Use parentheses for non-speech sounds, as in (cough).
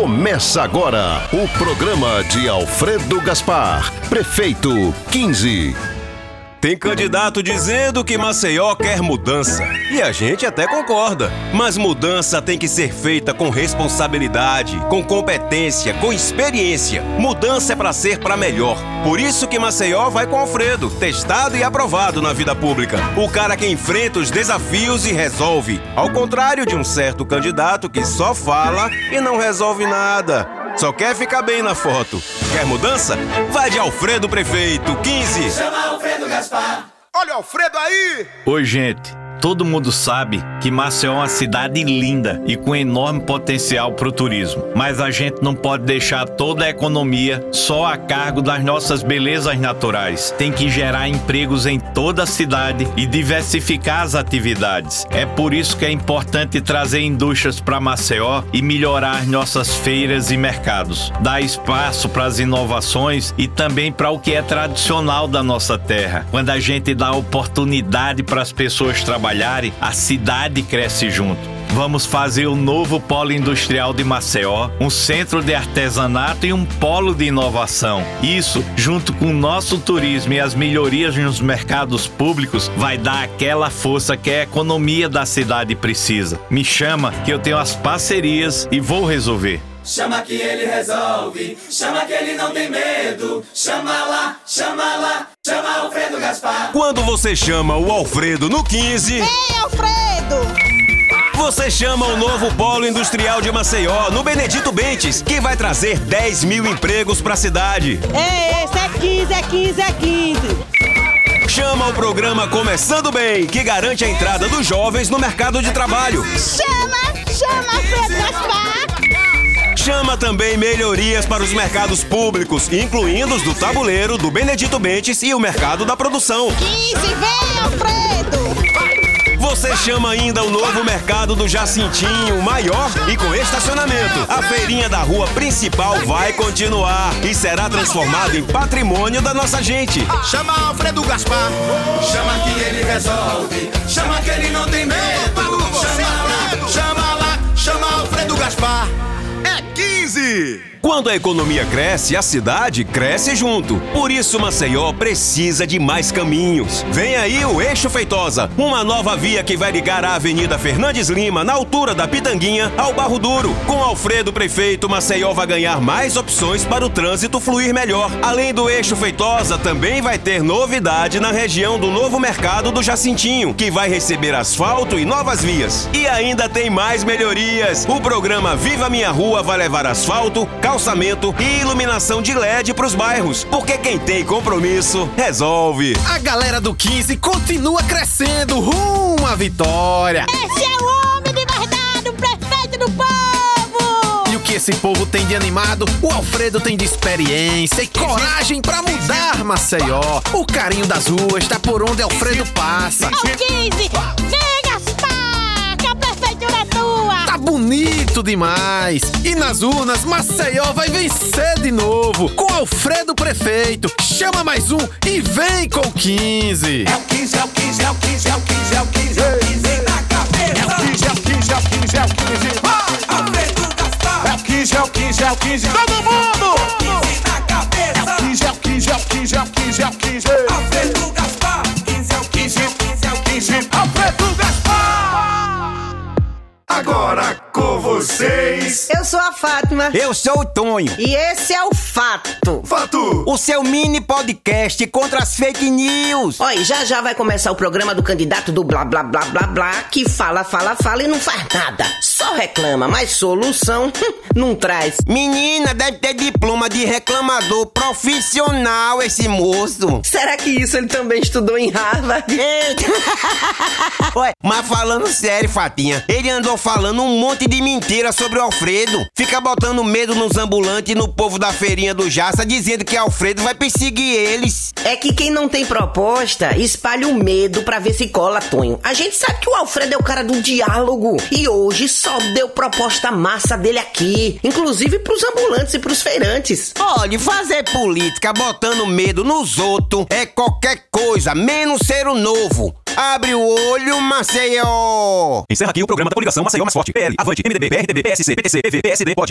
Começa agora o programa de Alfredo Gaspar, prefeito 15. Tem candidato dizendo que Maceió quer mudança. E a gente até concorda. Mas mudança tem que ser feita com responsabilidade, com competência, com experiência. Mudança é para ser para melhor. Por isso que Maceió vai com Alfredo, testado e aprovado na vida pública. O cara que enfrenta os desafios e resolve. Ao contrário de um certo candidato que só fala e não resolve nada. Só quer ficar bem na foto. Quer mudança? Vai de Alfredo Prefeito, 15. Chama Alfredo Gaspar. Olha o Alfredo aí! Oi, gente. Todo mundo sabe que Maceió é uma cidade linda e com enorme potencial para o turismo. Mas a gente não pode deixar toda a economia só a cargo das nossas belezas naturais. Tem que gerar empregos em toda a cidade e diversificar as atividades. É por isso que é importante trazer indústrias para Maceió e melhorar nossas feiras e mercados. Dar espaço para as inovações e também para o que é tradicional da nossa terra. Quando a gente dá oportunidade para as pessoas trabalharem, trabalharem, a cidade cresce junto. Vamos fazer o novo polo industrial de Maceió, um centro de artesanato e um polo de inovação. Isso, junto com o nosso turismo e as melhorias nos mercados públicos, vai dar aquela força que a economia da cidade precisa. Me chama que eu tenho as parcerias e vou resolver. Chama que ele resolve, chama que ele não tem medo. Chama lá, chama lá, Quando você chama o Alfredo no 15. Ei, Alfredo! Você chama o novo Polo Industrial de Maceió, no Benedito Bentes, que vai trazer 10 mil empregos para a cidade. Ei, esse é 15, é 15, é 15. Chama o programa Começando Bem, que garante a entrada dos jovens no mercado de trabalho. Chama, chama Alfredo Gaspar! Chama também melhorias para os mercados públicos, incluindo os do tabuleiro, do Benedito Bentes e o mercado da produção. 15, vem, Alfredo! Você chama ainda o novo mercado do Jacintinho, maior e com estacionamento. A feirinha da rua principal vai continuar e será transformada em patrimônio da nossa gente. Chama Alfredo Gaspar. Chama que ele resolve, chama que ele não tem medo. Chama lá, chama lá, chama Alfredo Gaspar. 15! Quando a economia cresce, a cidade cresce junto. Por isso, Maceió precisa de mais caminhos. Vem aí o Eixo Feitosa, uma nova via que vai ligar a Avenida Fernandes Lima, na altura da Pitanguinha, ao Barro Duro. Com Alfredo Prefeito, Maceió vai ganhar mais opções para o trânsito fluir melhor. Além do Eixo Feitosa, também vai ter novidade na região do novo mercado do Jacintinho, que vai receber asfalto e novas vias. E ainda tem mais melhorias. O programa Viva Minha Rua vai levar asfalto, calçamento e iluminação de LED para os bairros. Porque quem tem compromisso, resolve. A galera do 15 continua crescendo rumo à vitória. Esse é o homem de verdade, o prefeito do povo! E o que esse povo tem de animado, o Alfredo tem de experiência e coragem para mudar Maceió. O carinho das ruas tá por onde Alfredo passa. Ô, 15, bonito demais! E nas urnas, Maceió vai vencer de novo com Alfredo Prefeito. Chama mais um e vem com o 15. É o 15, é o 15, é o 15, é o 15, é o 15, é o 15 na cabeça. É o 15, é o 15, é o 15, é o 15. Alfredo Gaspar. É o 15, é o 15, é o 15. Todo mundo! 15 na cabeça. 15, é o 15, é o 15, é o 15, é o 15. Alfredo Gaspar. 15 é o 15, é o 15, é o 15. Alfredo Eu sou a Fátima. Eu sou o Tonho, E esse é o Fato. Fato. o seu mini podcast contra as fake news. Olha, já já vai começar o programa do candidato do blá blá blá blá blá, que fala, fala, fala e não faz nada. Só reclama, mas solução hum, não traz. Menina, deve ter diploma de reclamador profissional esse moço. Será que isso ele também estudou em Harvard? Eita. (laughs) Ué, mas falando sério, Fatinha, ele andou falando um monte de mentira sobre o Alfredo. Fica botando medo nos ambulantes e no povo da feirinha do Jaça, dizendo que Alfredo vai perseguir eles. É que quem não tem proposta espalha o medo pra ver se cola, Tonho. A gente sabe que o Alfredo é o cara do diálogo e hoje só deu proposta massa dele aqui, inclusive pros ambulantes e pros feirantes. Olha, fazer política botando medo nos outros é qualquer coisa, menos ser o novo. Abre o olho, Maceió! Encerra aqui o programa da coligação Maceió Mais Forte. PL, Avante, MDB, PRTB, PSC, PTC, PV, PSD, pode.